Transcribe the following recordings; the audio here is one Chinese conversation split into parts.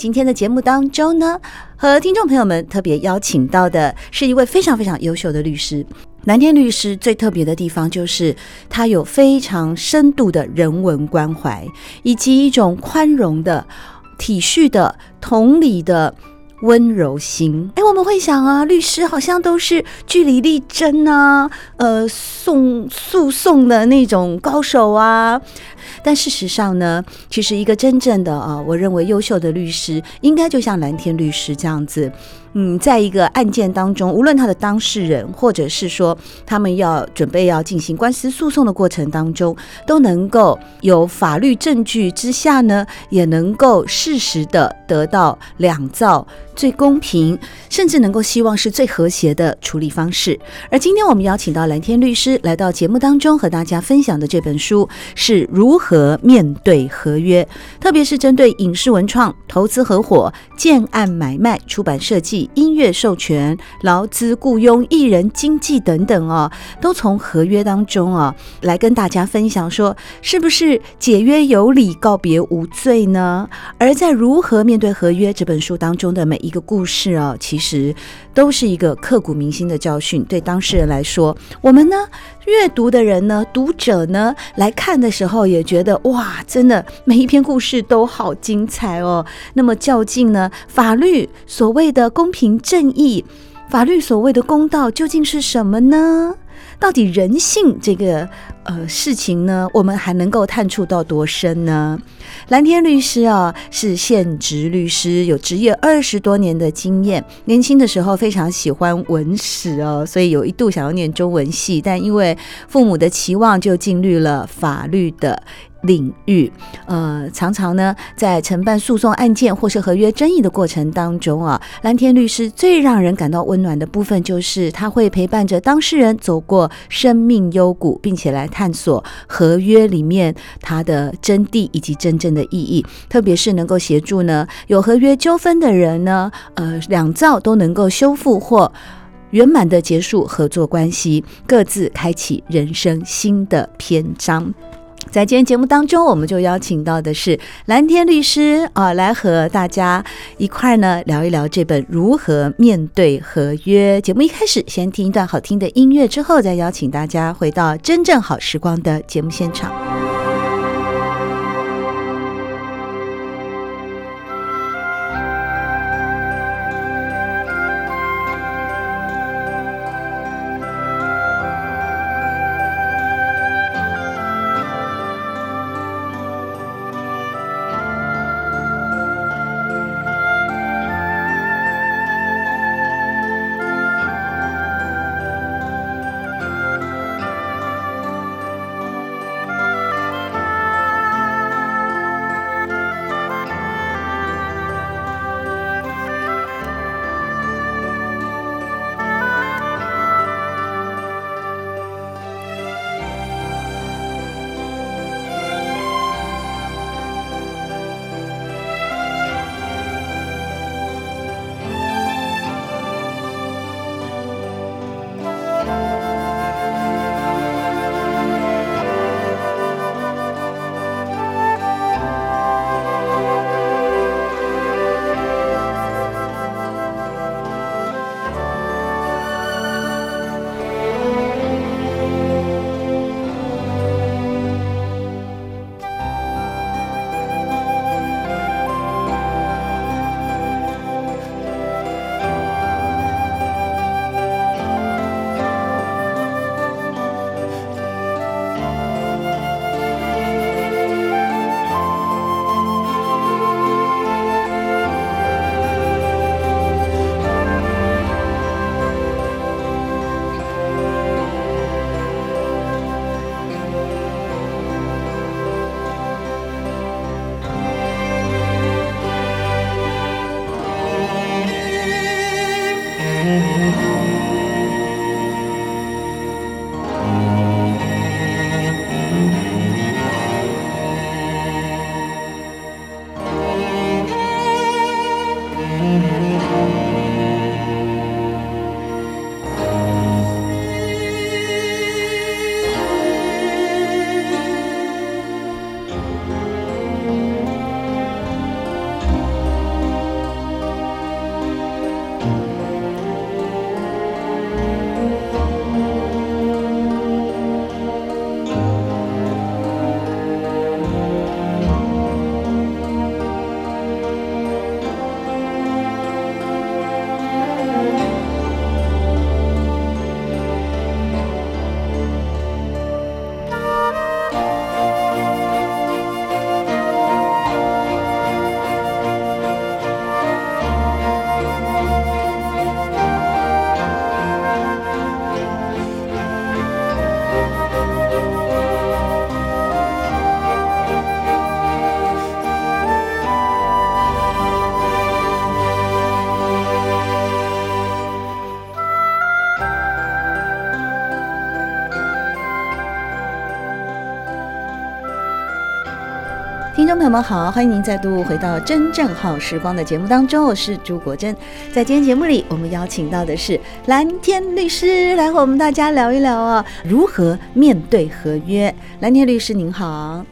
今天的节目当中呢，和听众朋友们特别邀请到的是一位非常非常优秀的律师。蓝天律师最特别的地方就是他有非常深度的人文关怀，以及一种宽容的、体恤的、同理的温柔心。哎，我们会想啊，律师好像都是据理力争啊，呃，送诉讼的那种高手啊。但事实上呢，其实一个真正的啊，我认为优秀的律师，应该就像蓝天律师这样子。嗯，在一个案件当中，无论他的当事人，或者是说他们要准备要进行官司诉讼的过程当中，都能够有法律证据之下呢，也能够适时的得到两造最公平，甚至能够希望是最和谐的处理方式。而今天我们邀请到蓝天律师来到节目当中，和大家分享的这本书是如何面对合约，特别是针对影视文创、投资合伙、建案买卖、出版设计。音乐授权、劳资雇佣、艺人经济等等哦，都从合约当中啊来跟大家分享说，是不是解约有理，告别无罪呢？而在如何面对合约这本书当中的每一个故事哦，其实都是一个刻骨铭心的教训。对当事人来说，我们呢阅读的人呢，读者呢来看的时候，也觉得哇，真的每一篇故事都好精彩哦。那么较劲呢，法律所谓的公平正义，法律所谓的公道究竟是什么呢？到底人性这个呃事情呢，我们还能够探触到多深呢？蓝天律师啊，是现职律师，有职业二十多年的经验。年轻的时候非常喜欢文史哦，所以有一度想要念中文系，但因为父母的期望，就进入了法律的领域，呃，常常呢，在承办诉讼案件或是合约争议的过程当中啊，蓝天律师最让人感到温暖的部分，就是他会陪伴着当事人走过生命幽谷，并且来探索合约里面它的真谛以及真正的意义，特别是能够协助呢有合约纠纷的人呢，呃，两造都能够修复或圆满的结束合作关系，各自开启人生新的篇章。在今天节目当中，我们就邀请到的是蓝天律师啊，来和大家一块儿呢聊一聊这本《如何面对合约》。节目一开始，先听一段好听的音乐，之后再邀请大家回到真正好时光的节目现场。听众朋友们好，欢迎您再度回到真正好时光的节目当中，我是朱国珍。在今天节目里，我们邀请到的是蓝天律师来和我们大家聊一聊啊，如何面对合约。蓝天律师您好，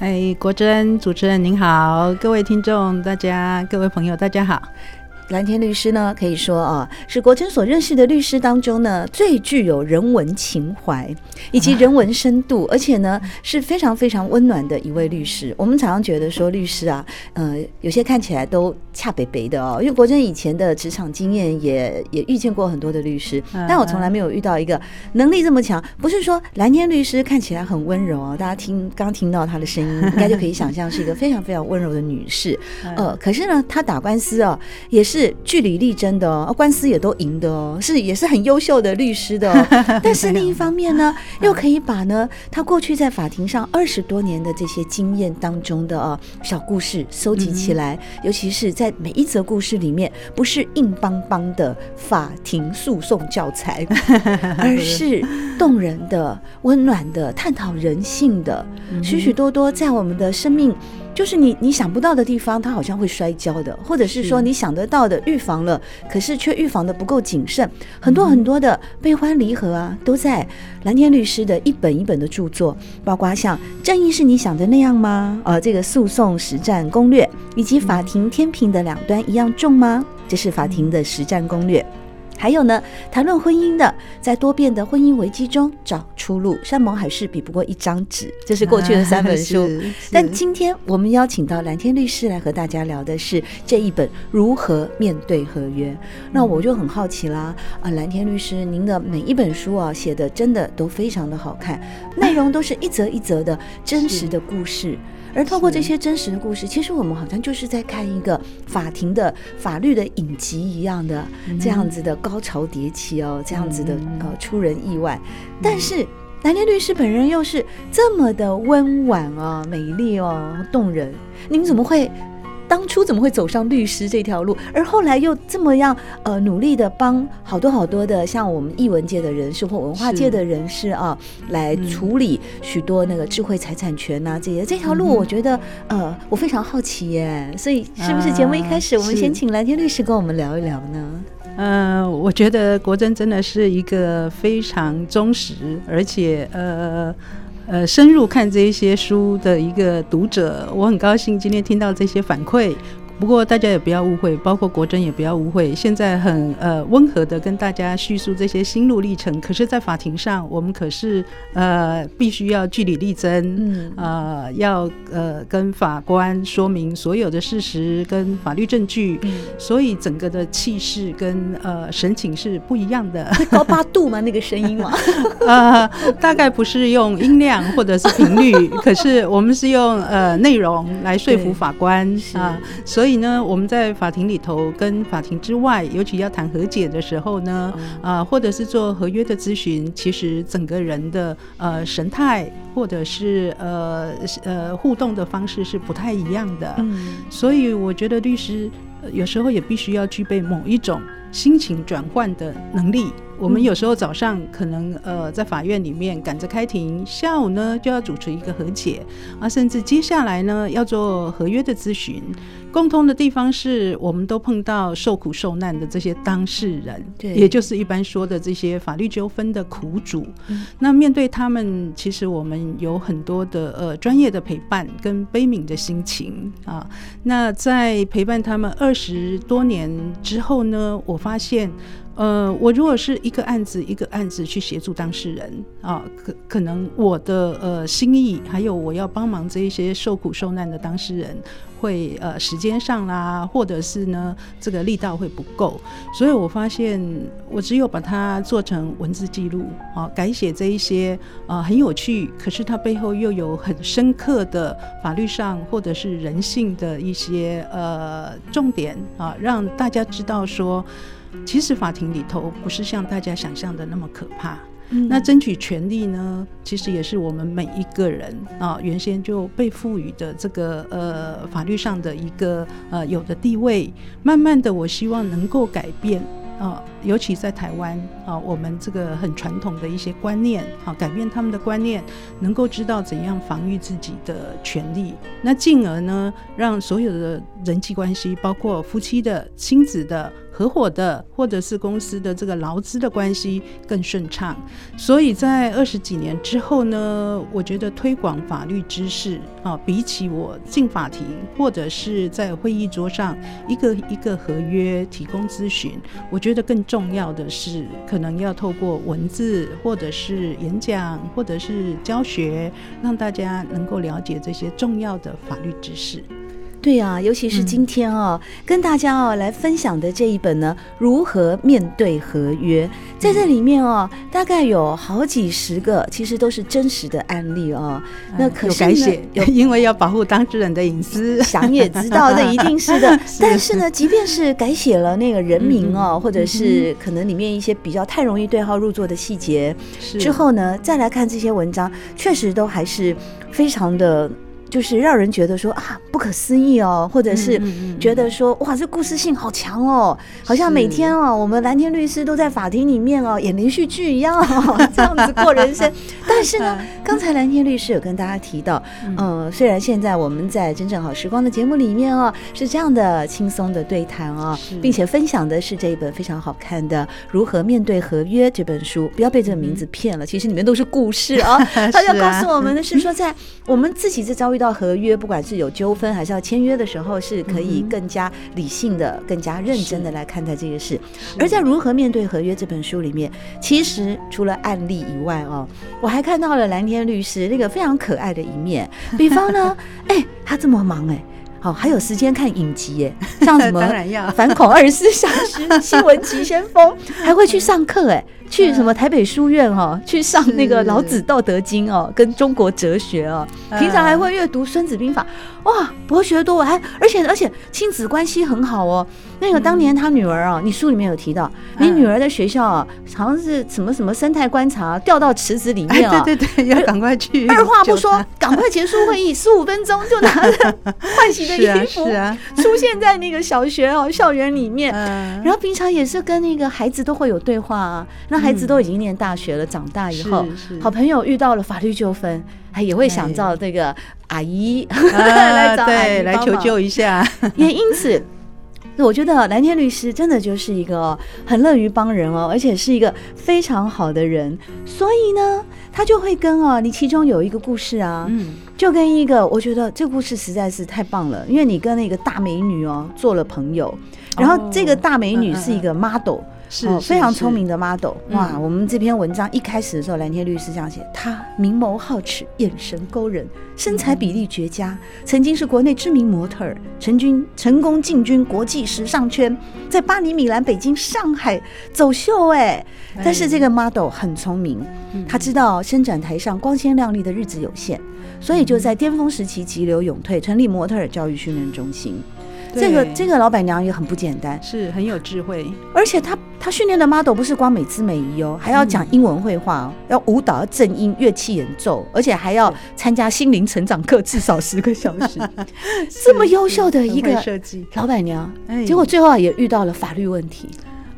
嗨，国珍主持人您好，各位听众大家，各位朋友大家好。蓝天律师呢，可以说啊，是国珍所认识的律师当中呢，最具有人文情怀以及人文深度，而且呢是非常非常温暖的一位律师。我们常常觉得说律师啊，呃，有些看起来都恰北北的哦，因为国珍以前的职场经验也也遇见过很多的律师，但我从来没有遇到一个能力这么强。不是说蓝天律师看起来很温柔哦，大家听刚听到她的声音，应该就可以想象是一个非常非常温柔的女士。呃，可是呢，她打官司哦，也是。是据理力争的哦，官司也都赢的哦，是也是很优秀的律师的哦。但是另一方面呢，又可以把呢他过去在法庭上二十多年的这些经验当中的哦小故事收集起来，尤其是在每一则故事里面，不是硬邦邦的法庭诉讼教材，而是动人的、温暖的、探讨人性的，许许多多在我们的生命。就是你你想不到的地方，它好像会摔跤的，或者是说你想得到的预防了，可是却预防的不够谨慎，很多很多的悲欢离合啊，都在蓝天律师的一本一本的著作，包括像《正义是你想的那样吗》呃，这个诉讼实战攻略，以及法庭天平的两端一样重吗？这是法庭的实战攻略。还有呢，谈论婚姻的，在多变的婚姻危机中找出路。山盟海誓比不过一张纸，这是过去的三本书。但今天我们邀请到蓝天律师来和大家聊的是这一本《如何面对合约》。那我就很好奇啦，啊，蓝天律师，您的每一本书啊，写的真的都非常的好看，内容都是一则一则的真实的故事。而透过这些真实的故事，其实我们好像就是在看一个法庭的法律的影集一样的这样子的高潮迭起哦，这样子的呃出人意外。但是南天律师本人又是这么的温婉哦，美丽哦，动人。您怎么会？当初怎么会走上律师这条路，而后来又这么样呃努力的帮好多好多的像我们艺文界的人士或文化界的人士啊，来处理许多那个智慧财产权呐这些这条路，我觉得呃我非常好奇耶，所以是不是节目一开始我们先请蓝天律师跟我们聊一聊呢？呃，我觉得国珍真的是一个非常忠实，而且呃。呃，深入看这一些书的一个读者，我很高兴今天听到这些反馈。不过大家也不要误会，包括国珍也不要误会。现在很呃温和的跟大家叙述这些心路历程，可是，在法庭上，我们可是呃必须要据理力争，嗯，呃要呃跟法官说明所有的事实跟法律证据，嗯、所以整个的气势跟呃神情是不一样的。高八度吗？那个声音吗？呃，大概不是用音量或者是频率，可是我们是用呃内容来说服法官啊，所以。所以呢，我们在法庭里头跟法庭之外，尤其要谈和解的时候呢，啊、呃，或者是做合约的咨询，其实整个人的呃神态，或者是呃呃互动的方式是不太一样的。嗯，所以我觉得律师有时候也必须要具备某一种心情转换的能力。我们有时候早上可能呃在法院里面赶着开庭，下午呢就要主持一个和解啊，甚至接下来呢要做合约的咨询。共通的地方是我们都碰到受苦受难的这些当事人，对，也就是一般说的这些法律纠纷的苦主。嗯。那面对他们，其实我们有很多的呃专业的陪伴跟悲悯的心情啊。那在陪伴他们二十多年之后呢，我发现。呃，我如果是一个案子一个案子去协助当事人啊，可可能我的呃心意，还有我要帮忙这一些受苦受难的当事人，会呃时间上啦，或者是呢这个力道会不够，所以我发现我只有把它做成文字记录啊，改写这一些啊很有趣，可是它背后又有很深刻的法律上或者是人性的一些呃重点啊，让大家知道说。其实法庭里头不是像大家想象的那么可怕。嗯。那争取权利呢，其实也是我们每一个人啊原先就被赋予的这个呃法律上的一个呃有的地位。慢慢的，我希望能够改变啊，尤其在台湾啊，我们这个很传统的一些观念啊，改变他们的观念，能够知道怎样防御自己的权利，那进而呢，让所有的人际关系，包括夫妻的、亲子的。合伙的，或者是公司的这个劳资的关系更顺畅，所以在二十几年之后呢，我觉得推广法律知识啊，比起我进法庭或者是在会议桌上一个一个合约提供咨询，我觉得更重重要的是，可能要透过文字或者是演讲或者是教学，让大家能够了解这些重要的法律知识。对啊，尤其是今天哦，嗯、跟大家哦来分享的这一本呢，如何面对合约，在这里面哦，大概有好几十个，其实都是真实的案例哦。嗯、那可是写，因为要保护当事人的隐私，想也知道这一定是的。是但是呢，即便是改写了那个人名哦，嗯、或者是可能里面一些比较太容易对号入座的细节，之后呢，再来看这些文章，确实都还是非常的。就是让人觉得说啊，不可思议哦，或者是觉得说哇，这故事性好强哦，好像每天哦，我们蓝天律师都在法庭里面哦演连续剧一样，这样子过人生。但是呢，刚才蓝天律师有跟大家提到，嗯，虽然现在我们在真正好时光的节目里面哦，是这样的轻松的对谈哦，并且分享的是这一本非常好看的《如何面对合约》这本书，不要被这个名字骗了，其实里面都是故事哦。他要告诉我们的是说，在我们自己在遭遇到。到合约，不管是有纠纷还是要签约的时候，是可以更加理性的、更加认真的来看待这个事。而在《如何面对合约》这本书里面，其实除了案例以外哦，我还看到了蓝天律师那个非常可爱的一面。比方呢，哎，他这么忙哎，好还有时间看影集哎，像什么《反恐二十四小时》《新闻急先锋》，还会去上课哎。去什么台北书院哈，去上那个老子《道德经》哦，跟中国哲学哦，平常还会阅读《孙子兵法》，哇，博学多闻，还而且而且亲子关系很好哦。那个当年他女儿啊，你书里面有提到，你女儿的学校啊，好像是什么什么生态观察掉到池子里面啊，对对对，要赶快去，二话不说，赶快结束会议，十五分钟就拿着换洗的 衣服出现在那个小学哦校园里面，然后平常也是跟那个孩子都会有对话啊，那。孩子都已经念大学了，长大以后，好朋友遇到了法律纠纷，还也会想到这个阿姨 来找阿姨来求救一下。也因此，我觉得蓝天律师真的就是一个很乐于帮人哦，而且是一个非常好的人。所以呢，他就会跟哦，你其中有一个故事啊，嗯，就跟一个我觉得这个故事实在是太棒了，因为你跟那个大美女哦做了朋友，然后这个大美女是一个 model。是，是，是非常聪明的 model 哇！嗯、我们这篇文章一开始的时候，蓝天律师这样写：他明眸皓齿，眼神勾人，身材比例绝佳，曾经是国内知名模特儿，成军成功进军国际时尚圈，在巴黎、米兰、北京、上海走秀哎。但是这个 model 很聪明，他知道伸展台上光鲜亮丽的日子有限，所以就在巅峰时期急流勇退，成立模特儿教育训练中心。这个这个老板娘也很不简单，是很有智慧，而且她她训练的 model 不是光美姿美仪哦，还要讲英文绘画哦，嗯、要舞蹈、要正音、乐器演奏，而且还要参加心灵成长课至少十个小时。这么优秀的一个老板娘，结果最后也遇到了法律问题。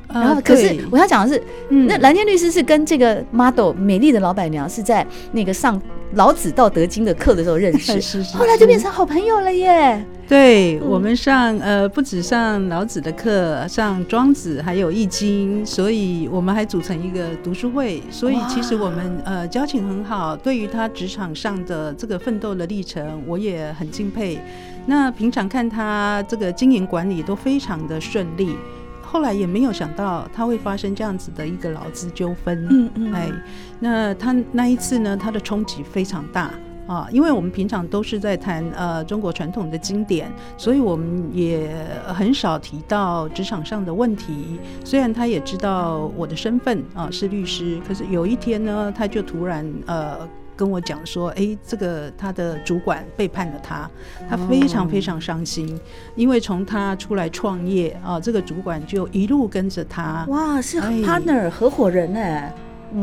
然后，可是我要讲的是，嗯那蓝天律师是跟这个 model 美丽的老板娘是在那个上老子《道德经》的课的时候认识，后来就变成好朋友了耶。对，我们上呃不止上老子的课，上庄子还有易经，所以我们还组成一个读书会。所以其实我们呃交情很好，对于他职场上的这个奋斗的历程，我也很敬佩。那平常看他这个经营管理都非常的顺利。后来也没有想到他会发生这样子的一个劳资纠纷，嗯嗯，哎，那他那一次呢，他的冲击非常大啊，因为我们平常都是在谈呃中国传统的经典，所以我们也很少提到职场上的问题。虽然他也知道我的身份啊是律师，可是有一天呢，他就突然呃。跟我讲说，哎、欸，这个他的主管背叛了他，他非常非常伤心，哦、因为从他出来创业啊，这个主管就一路跟着他。哇，是 partner、欸、合伙人哎。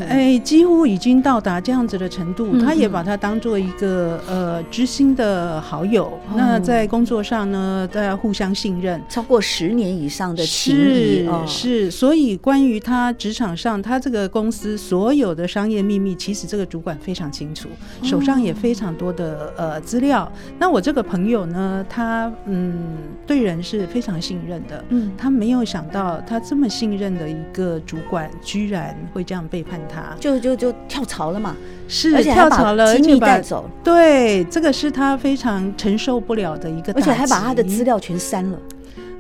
哎，几乎已经到达这样子的程度，嗯、他也把他当做一个呃知心的好友。哦、那在工作上呢，大家互相信任，超过十年以上的情谊、哦、是。所以关于他职场上，他这个公司所有的商业秘密，其实这个主管非常清楚，手上也非常多的呃资料。那我这个朋友呢，他嗯对人是非常信任的，嗯，他没有想到他这么信任的一个主管，居然会这样背叛。他就就就跳槽了嘛，是，而且跳槽了，机密带走。对，这个是他非常承受不了的一个，而且还把他的资料全删了。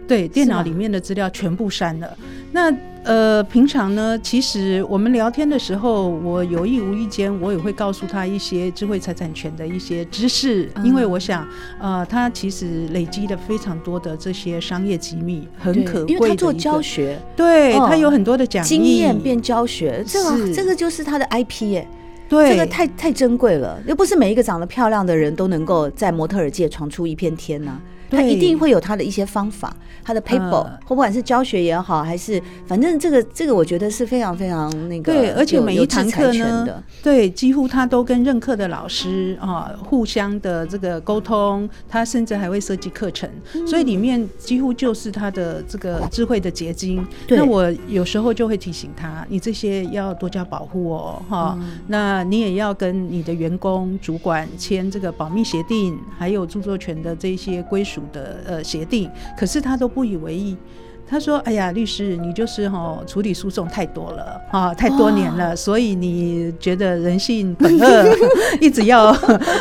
对，电脑里面的资料全部删了。那呃，平常呢，其实我们聊天的时候，我有意无意间，我也会告诉他一些智慧财产权的一些知识，嗯、因为我想，呃，他其实累积了非常多的这些商业机密，很可贵。因为他做教学，对、哦、他有很多的讲义，经验变教学，这个这个就是他的 IP 耶。对，这个太太珍贵了，又不是每一个长得漂亮的人都能够在模特儿界闯出一片天呐、啊。他一定会有他的一些方法，他的 paper，或、呃、不管是教学也好，还是反正这个这个，我觉得是非常非常那个。对，而且每一堂课呢，对，几乎他都跟任课的老师啊互相的这个沟通，他甚至还会设计课程，嗯、所以里面几乎就是他的这个智慧的结晶。那我有时候就会提醒他，你这些要多加保护哦，哈、嗯，那你也要跟你的员工、主管签这个保密协定，还有著作权的这些归属的呃协定，可是他都不以为意。他说：“哎呀，律师，你就是哈、哦、处理诉讼太多了啊，太多年了，所以你觉得人性本恶，一直要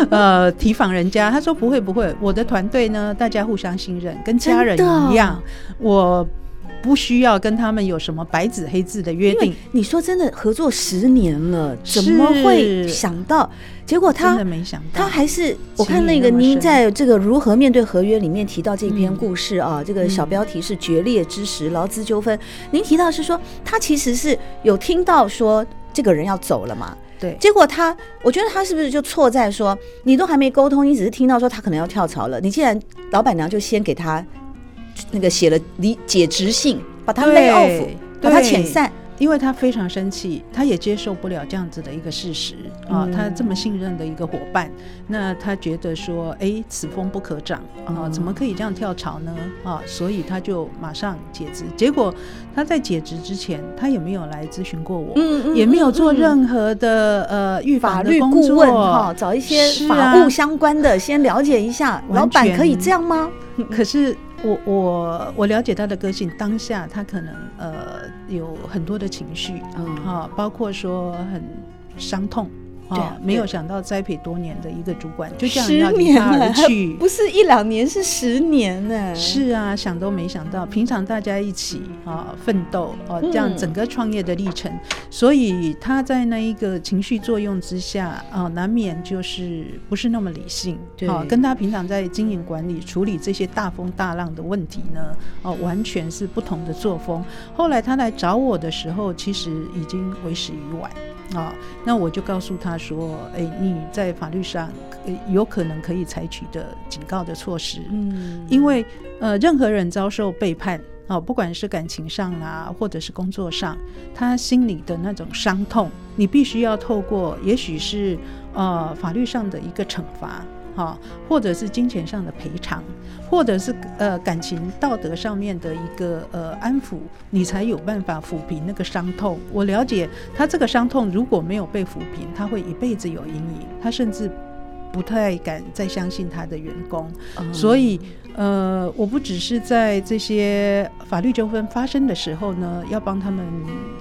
呃提防人家。”他说：“不会不会，我的团队呢，大家互相信任，跟家人一样。我。”不需要跟他们有什么白纸黑字的约定。你说真的，合作十年了，怎么会想到？结果他真的没想到，他还是我看那个您在这个如何面对合约里面提到这篇故事啊，嗯、这个小标题是决裂之时劳资纠纷。您提到是说他其实是有听到说这个人要走了嘛？对。结果他，我觉得他是不是就错在说你都还没沟通，你只是听到说他可能要跳槽了，你既然老板娘就先给他。那个写了离解职信，把他 lay off，把他遣散。因为他非常生气，他也接受不了这样子的一个事实啊，他这么信任的一个伙伴，那他觉得说，哎，此风不可长啊，怎么可以这样跳槽呢？啊，所以他就马上解职。结果他在解职之前，他也没有来咨询过我，也没有做任何的呃预防的顾问，哈，找一些法务相关的先了解一下，老板可以这样吗？可是。我我我了解他的个性，当下他可能呃有很多的情绪，嗯，哈，包括说很伤痛。对，没有想到栽培多年的一个主管就这样要离他而去，不是一两年，是十年呢。是啊，想都没想到，平常大家一起啊奋斗啊，这样整个创业的历程，所以他在那一个情绪作用之下啊，难免就是不是那么理性，对，跟他平常在经营管理处理这些大风大浪的问题呢，哦，完全是不同的作风。后来他来找我的时候，其实已经为时已晚。啊、哦，那我就告诉他说，哎，你在法律上有可能可以采取的警告的措施，嗯，因为呃，任何人遭受背叛，啊、哦，不管是感情上啊，或者是工作上，他心里的那种伤痛，你必须要透过，也许是呃法律上的一个惩罚。好，或者是金钱上的赔偿，或者是呃感情道德上面的一个呃安抚，你才有办法抚平那个伤痛。我了解他这个伤痛如果没有被抚平，他会一辈子有阴影，他甚至不太敢再相信他的员工。嗯、所以呃，我不只是在这些法律纠纷发生的时候呢，要帮他们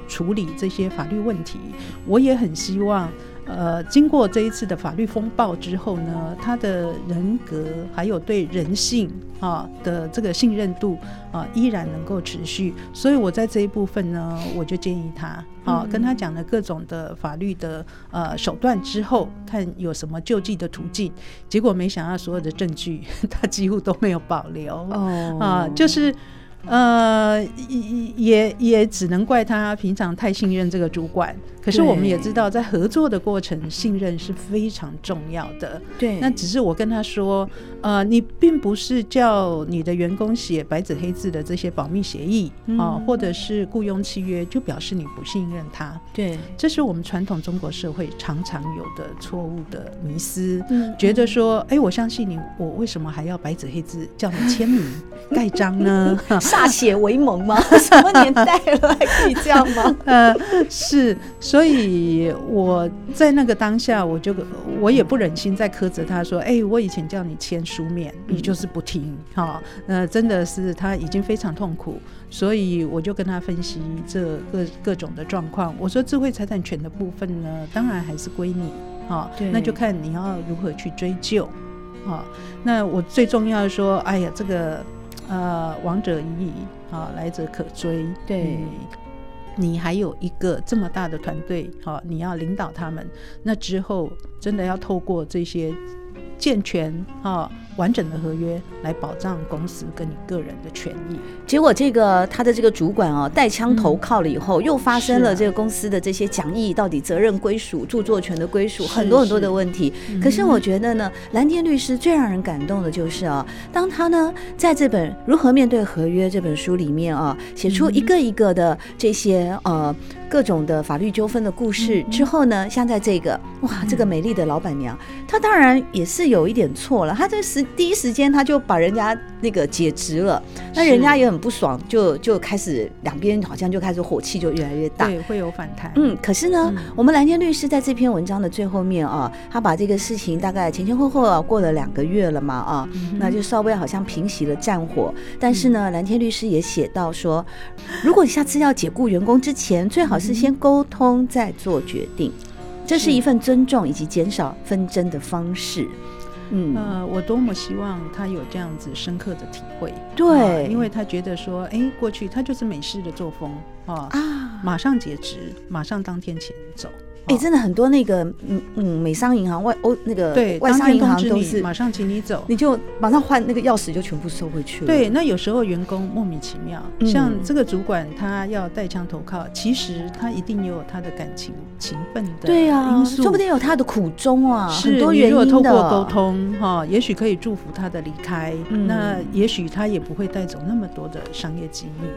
处理这些法律问题，我也很希望。呃，经过这一次的法律风暴之后呢，他的人格还有对人性啊的这个信任度啊，依然能够持续。所以我在这一部分呢，我就建议他啊，跟他讲了各种的法律的呃手段之后，看有什么救济的途径。结果没想到所有的证据 他几乎都没有保留哦啊，就是。呃，也也也只能怪他平常太信任这个主管。可是我们也知道，在合作的过程，信任是非常重要的。对，那只是我跟他说，呃，你并不是叫你的员工写白纸黑字的这些保密协议啊、嗯呃，或者是雇佣契约，就表示你不信任他。对，这是我们传统中国社会常常有的错误的迷思，嗯、觉得说，哎、欸，我相信你，我为什么还要白纸黑字叫你签名 盖章呢？歃血为盟吗？什么年代了还可以这样吗？呃，是。所以我在那个当下，我就我也不忍心再苛责他说：“哎、欸，我以前叫你签书面，你就是不听。”哈，那真的是他已经非常痛苦，所以我就跟他分析这各各种的状况。我说：“智慧财产权的部分呢，当然还是归你，哈，那就看你要如何去追究，啊，那我最重要的说，哎呀，这个呃，亡者已矣，啊，来者可追，对。”你还有一个这么大的团队，好，你要领导他们，那之后真的要透过这些健全啊。完整的合约来保障公司跟你个人的权益。结果这个他的这个主管哦，带枪投靠了以后，嗯、又发生了这个公司的这些讲义到底责任归属、著作权的归属，很多很多的问题。是。是，可是我觉得呢，蓝天律师最让人感动的就是啊，当他呢在这本《如何面对合约》这本书里面啊，写出一个一个的这些呃各种的法律纠纷的故事之后呢，像在这个哇，这个美丽的老板娘，她当然也是有一点错了，她这是。第一时间他就把人家那个解职了，那人家也很不爽，就就开始两边好像就开始火气就越来越大，对，会有反弹。嗯，可是呢，嗯、我们蓝天律师在这篇文章的最后面啊，他把这个事情大概前前后后啊过了两个月了嘛啊，嗯、那就稍微好像平息了战火。但是呢，蓝天律师也写到说，如果你下次要解雇员工之前，最好是先沟通再做决定，这是一份尊重以及减少纷争的方式。嗯，呃，我多么希望他有这样子深刻的体会，对、呃，因为他觉得说，哎、欸，过去他就是美式的作风啊，马上截止，马上当天前走。哎、欸，真的很多那个嗯嗯，美商银行外欧那个对外商银行都是马上请你走，你就马上换那个钥匙就全部收回去了。对，那有时候员工莫名其妙，嗯、像这个主管他要带枪投靠，其实他一定也有他的感情情分的对啊，说不定有他的苦衷啊，是很多原因的。你如果透过沟通哈，也许可以祝福他的离开，嗯、那也许他也不会带走那么多的商业机密。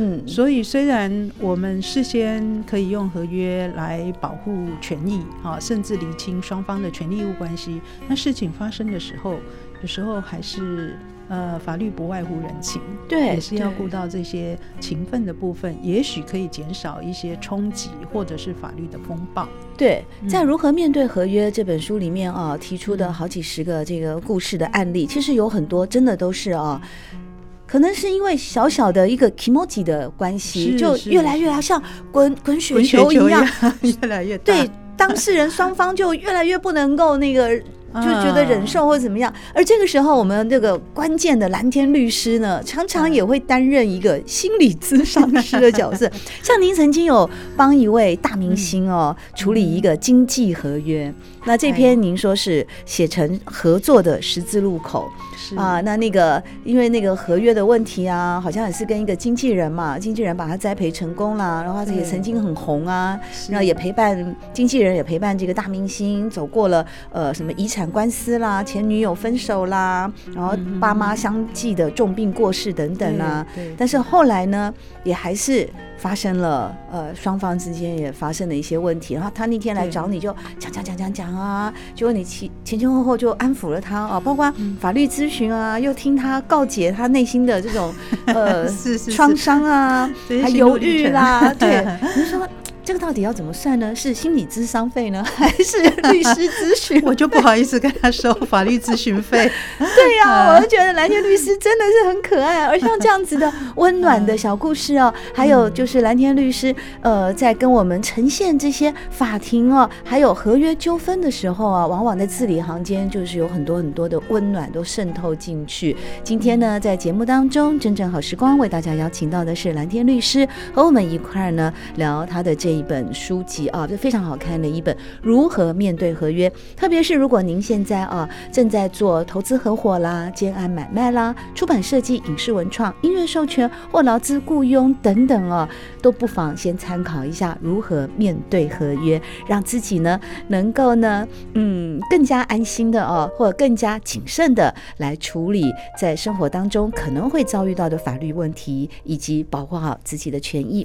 嗯，所以虽然我们事先可以用合约来保护权益啊，甚至厘清双方的权利义务关系，那事情发生的时候，有时候还是呃，法律不外乎人情，对，也是要顾到这些情分的部分，也许可以减少一些冲击或者是法律的风暴。对，在《如何面对合约》这本书里面啊，提出的好几十个这个故事的案例，其实有很多真的都是啊。可能是因为小小的一个 kimoji 的关系，就越来越像滚滚雪球一样，越来越大。对，当事人双方就越来越不能够那个。就觉得忍受或者怎么样，而这个时候，我们这个关键的蓝天律师呢，常常也会担任一个心理咨商师的角色。像您曾经有帮一位大明星哦处理一个经济合约，那这篇您说是写成合作的十字路口啊。那那个因为那个合约的问题啊，好像也是跟一个经纪人嘛，经纪人把他栽培成功了，然后他也曾经很红啊，然后也陪伴经纪人也陪伴这个大明星走过了呃什么遗产。官司啦，前女友分手啦，然后爸妈相继的重病过世等等啦。但是后来呢，也还是发生了呃，双方之间也发生了一些问题。然后他那天来找你就讲讲讲讲讲啊，结果你前前前后后就安抚了他啊，包括法律咨询啊，又听他告解他内心的这种呃 创伤啊，还犹豫啦，对，你说。这个到底要怎么算呢？是心理咨商费呢，还是律师咨询？我就不好意思跟他收法律咨询费。对呀、啊，我就觉得蓝天律师真的是很可爱。而像这样子的温暖的小故事哦，还有就是蓝天律师呃，在跟我们呈现这些法庭哦，还有合约纠纷的时候啊，往往在字里行间就是有很多很多的温暖都渗透进去。今天呢，在节目当中，真正好时光为大家邀请到的是蓝天律师，和我们一块儿呢聊他的这一。本书籍啊，就非常好看的一本《如何面对合约》。特别是如果您现在啊正在做投资合伙啦、兼案买卖啦、出版设计、影视文创、音乐授权或劳资雇佣等等哦、啊，都不妨先参考一下如何面对合约，让自己呢能够呢嗯更加安心的哦、或者更加谨慎的来处理在生活当中可能会遭遇到的法律问题，以及保护好自己的权益。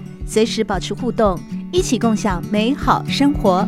随时保持互动，一起共享美好生活。